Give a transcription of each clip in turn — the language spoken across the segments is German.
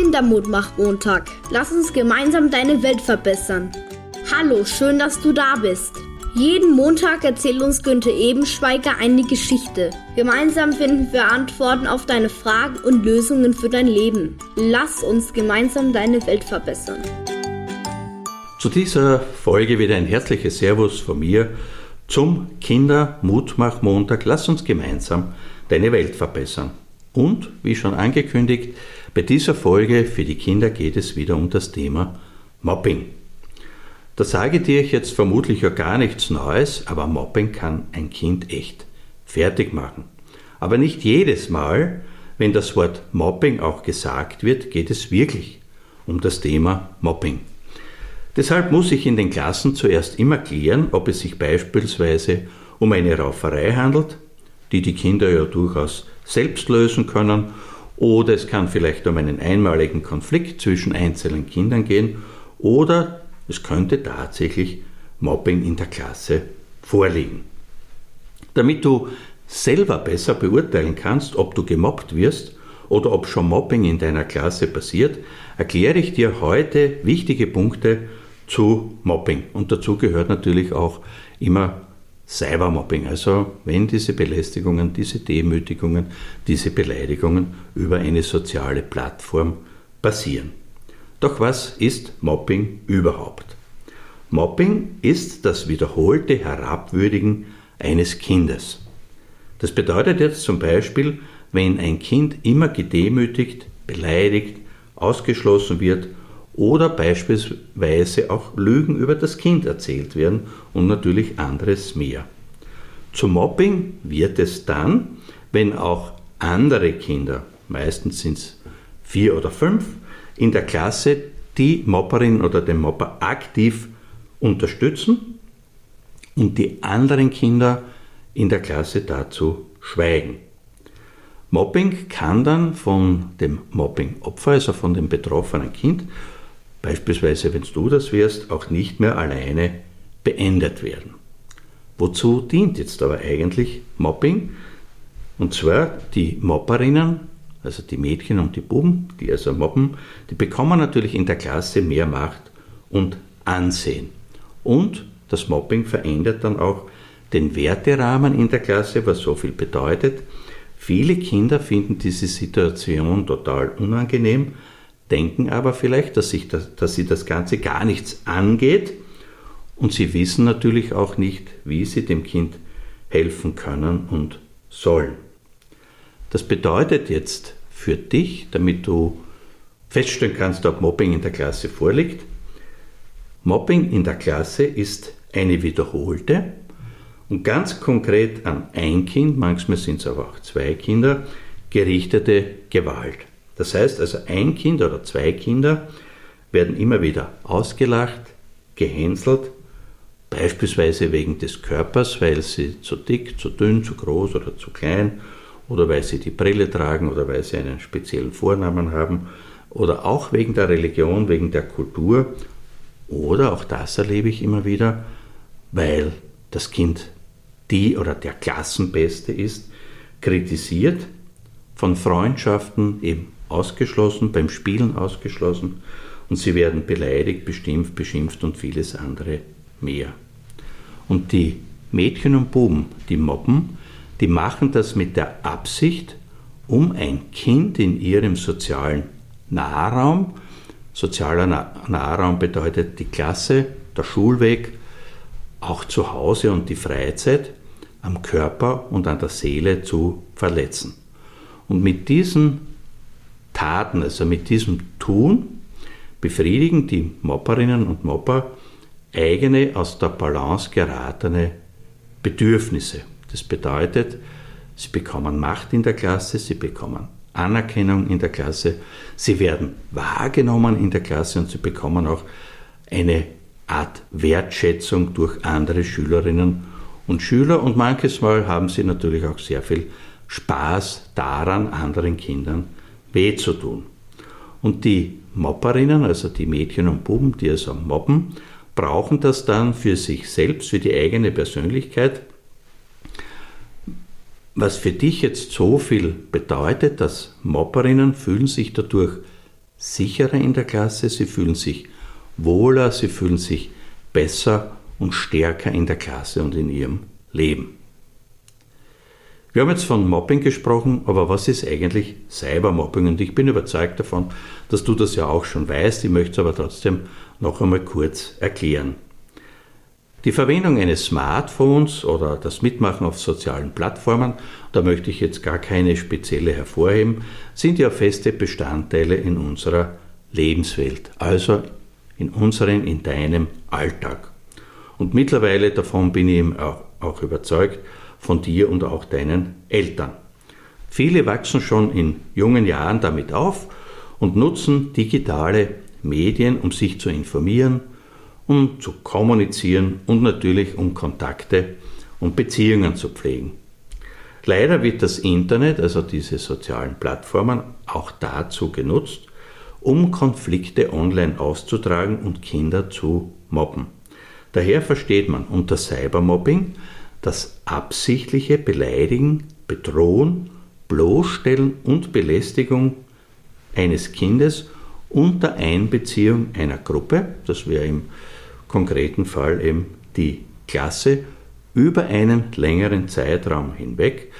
Kindermutmach-Montag. Lass uns gemeinsam deine Welt verbessern. Hallo, schön, dass du da bist. Jeden Montag erzählt uns Günther Ebenschweiger eine Geschichte. Gemeinsam finden wir Antworten auf deine Fragen und Lösungen für dein Leben. Lass uns gemeinsam deine Welt verbessern. Zu dieser Folge wieder ein herzliches Servus von mir zum Kindermutmach-Montag. Lass uns gemeinsam deine Welt verbessern. Und, wie schon angekündigt, bei dieser Folge für die Kinder geht es wieder um das Thema Mobbing. Da sage ich dir jetzt vermutlich ja gar nichts Neues, aber Mobbing kann ein Kind echt fertig machen. Aber nicht jedes Mal, wenn das Wort Mobbing auch gesagt wird, geht es wirklich um das Thema Mobbing. Deshalb muss ich in den Klassen zuerst immer klären, ob es sich beispielsweise um eine Rauferei handelt, die die Kinder ja durchaus selbst lösen können oder es kann vielleicht um einen einmaligen Konflikt zwischen einzelnen Kindern gehen oder es könnte tatsächlich Mobbing in der Klasse vorliegen. Damit du selber besser beurteilen kannst, ob du gemobbt wirst oder ob schon Mobbing in deiner Klasse passiert, erkläre ich dir heute wichtige Punkte zu Mobbing. Und dazu gehört natürlich auch immer Cybermobbing, also wenn diese Belästigungen, diese Demütigungen, diese Beleidigungen über eine soziale Plattform passieren. Doch was ist Mobbing überhaupt? Mobbing ist das wiederholte Herabwürdigen eines Kindes. Das bedeutet jetzt zum Beispiel, wenn ein Kind immer gedemütigt, beleidigt, ausgeschlossen wird oder beispielsweise auch Lügen über das Kind erzählt werden und natürlich anderes mehr. Zum Mobbing wird es dann, wenn auch andere Kinder, meistens sind es vier oder fünf, in der Klasse die Mobberin oder den Mobber aktiv unterstützen und die anderen Kinder in der Klasse dazu schweigen. Mobbing kann dann von dem Mobbing-Opfer, also von dem betroffenen Kind, beispielsweise wenn du das wärst, auch nicht mehr alleine beendet werden. Wozu dient jetzt aber eigentlich Mobbing? Und zwar die Mobberinnen, also die Mädchen und die Buben, die also mobben, die bekommen natürlich in der Klasse mehr Macht und Ansehen. Und das Mobbing verändert dann auch den Werterahmen in der Klasse, was so viel bedeutet. Viele Kinder finden diese Situation total unangenehm, denken aber vielleicht, dass, sich das, dass sie das Ganze gar nichts angeht und sie wissen natürlich auch nicht, wie sie dem Kind helfen können und sollen. Das bedeutet jetzt für dich, damit du feststellen kannst, ob Mobbing in der Klasse vorliegt, Mobbing in der Klasse ist eine wiederholte und ganz konkret an ein Kind, manchmal sind es aber auch zwei Kinder, gerichtete Gewalt. Das heißt also, ein Kind oder zwei Kinder werden immer wieder ausgelacht, gehänselt, beispielsweise wegen des Körpers, weil sie zu dick, zu dünn, zu groß oder zu klein oder weil sie die Brille tragen oder weil sie einen speziellen Vornamen haben oder auch wegen der Religion, wegen der Kultur oder auch das erlebe ich immer wieder, weil das Kind die oder der Klassenbeste ist, kritisiert, von Freundschaften eben ausgeschlossen, beim Spielen ausgeschlossen und sie werden beleidigt, bestimmt, beschimpft und vieles andere mehr. Und die Mädchen und Buben, die mobben, die machen das mit der Absicht, um ein Kind in ihrem sozialen Nahraum, sozialer Nahraum bedeutet die Klasse, der Schulweg, auch zu Hause und die Freizeit, am Körper und an der Seele zu verletzen. Und mit diesen Taten, also mit diesem Tun, befriedigen die Mopperinnen und Mopper eigene aus der Balance geratene Bedürfnisse. Das bedeutet, sie bekommen Macht in der Klasse, sie bekommen Anerkennung in der Klasse, sie werden wahrgenommen in der Klasse und sie bekommen auch eine Art Wertschätzung durch andere Schülerinnen und Schüler und manches Mal haben sie natürlich auch sehr viel Spaß daran, anderen Kindern weh zu tun. Und die Mopperinnen, also die Mädchen und Buben, die also mobben, brauchen das dann für sich selbst, für die eigene Persönlichkeit, was für dich jetzt so viel bedeutet, dass Mopperinnen fühlen sich dadurch sicherer in der Klasse, sie fühlen sich wohler, sie fühlen sich besser und stärker in der Klasse und in ihrem Leben. Wir haben jetzt von Mobbing gesprochen, aber was ist eigentlich Cybermobbing? Und ich bin überzeugt davon, dass du das ja auch schon weißt. Ich möchte es aber trotzdem noch einmal kurz erklären. Die Verwendung eines Smartphones oder das Mitmachen auf sozialen Plattformen, da möchte ich jetzt gar keine spezielle hervorheben, sind ja feste Bestandteile in unserer Lebenswelt, also in unserem, in deinem Alltag. Und mittlerweile davon bin ich auch, auch überzeugt, von dir und auch deinen Eltern. Viele wachsen schon in jungen Jahren damit auf und nutzen digitale Medien, um sich zu informieren, um zu kommunizieren und natürlich um Kontakte und Beziehungen zu pflegen. Leider wird das Internet, also diese sozialen Plattformen, auch dazu genutzt, um Konflikte online auszutragen und Kinder zu mobben. Daher versteht man unter Cybermobbing das absichtliche Beleidigen, Bedrohen, Bloßstellen und Belästigung eines Kindes unter Einbeziehung einer Gruppe, das wäre im konkreten Fall eben die Klasse, über einen längeren Zeitraum hinweg,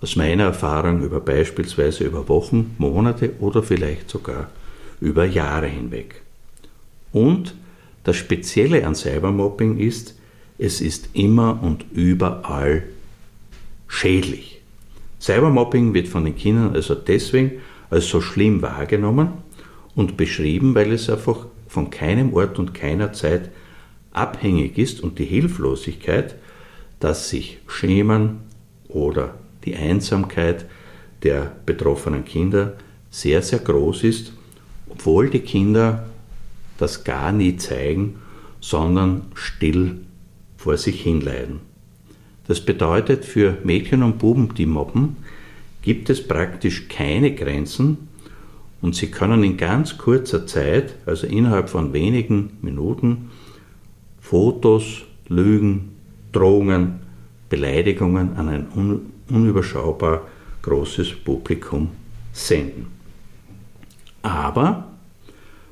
aus meiner Erfahrung über beispielsweise über Wochen, Monate oder vielleicht sogar über Jahre hinweg. Und das Spezielle an Cybermobbing ist, es ist immer und überall schädlich. Cybermobbing wird von den Kindern also deswegen als so schlimm wahrgenommen und beschrieben, weil es einfach von keinem Ort und keiner Zeit abhängig ist und die Hilflosigkeit, das sich schämen oder die Einsamkeit der betroffenen Kinder sehr, sehr groß ist, obwohl die Kinder das gar nie zeigen, sondern still vor sich hinleiden. Das bedeutet, für Mädchen und Buben, die mobben, gibt es praktisch keine Grenzen und sie können in ganz kurzer Zeit, also innerhalb von wenigen Minuten, Fotos, Lügen, Drohungen, Beleidigungen an ein unüberschaubar großes Publikum senden. Aber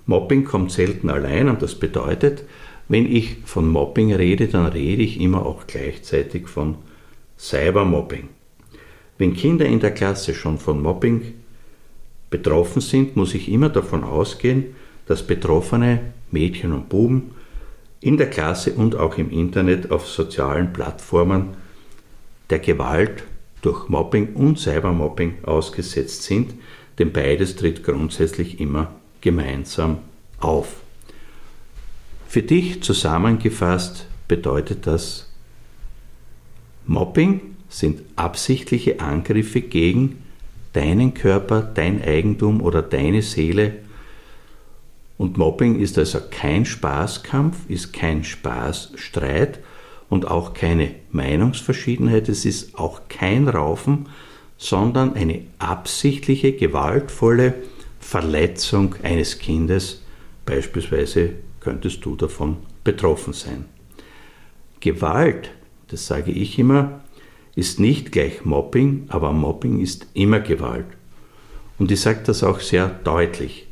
Mobbing kommt selten allein und das bedeutet, wenn ich von Mobbing rede, dann rede ich immer auch gleichzeitig von Cybermobbing. Wenn Kinder in der Klasse schon von Mobbing betroffen sind, muss ich immer davon ausgehen, dass betroffene Mädchen und Buben in der Klasse und auch im Internet auf sozialen Plattformen der Gewalt durch Mobbing und Cybermobbing ausgesetzt sind, denn beides tritt grundsätzlich immer gemeinsam auf. Für dich zusammengefasst bedeutet das, Mobbing sind absichtliche Angriffe gegen deinen Körper, dein Eigentum oder deine Seele. Und Mobbing ist also kein Spaßkampf, ist kein Spaßstreit und auch keine Meinungsverschiedenheit. Es ist auch kein Raufen, sondern eine absichtliche, gewaltvolle Verletzung eines Kindes, beispielsweise könntest du davon betroffen sein. Gewalt, das sage ich immer, ist nicht gleich Mobbing, aber Mobbing ist immer Gewalt. Und ich sage das auch sehr deutlich.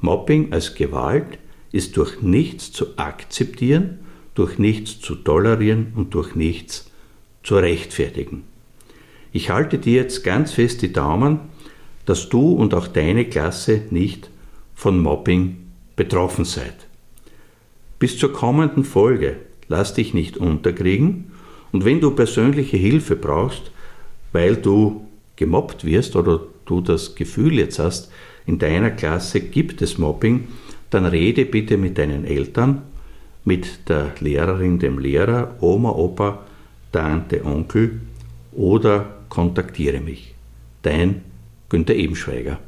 Mobbing als Gewalt ist durch nichts zu akzeptieren, durch nichts zu tolerieren und durch nichts zu rechtfertigen. Ich halte dir jetzt ganz fest die Daumen, dass du und auch deine Klasse nicht von Mobbing betroffen seid. Bis zur kommenden Folge lass dich nicht unterkriegen und wenn du persönliche Hilfe brauchst, weil du gemobbt wirst oder du das Gefühl jetzt hast, in deiner Klasse gibt es Mobbing, dann rede bitte mit deinen Eltern, mit der Lehrerin, dem Lehrer, Oma, Opa, Tante, Onkel oder kontaktiere mich. Dein Günter Ebenschweiger.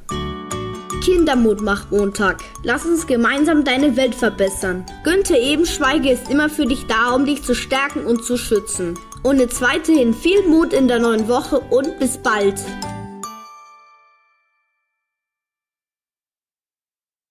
Kindermut macht Montag. Lass uns gemeinsam deine Welt verbessern. Günther Ebenschweige ist immer für dich da, um dich zu stärken und zu schützen. Und jetzt viel Mut in der neuen Woche und bis bald.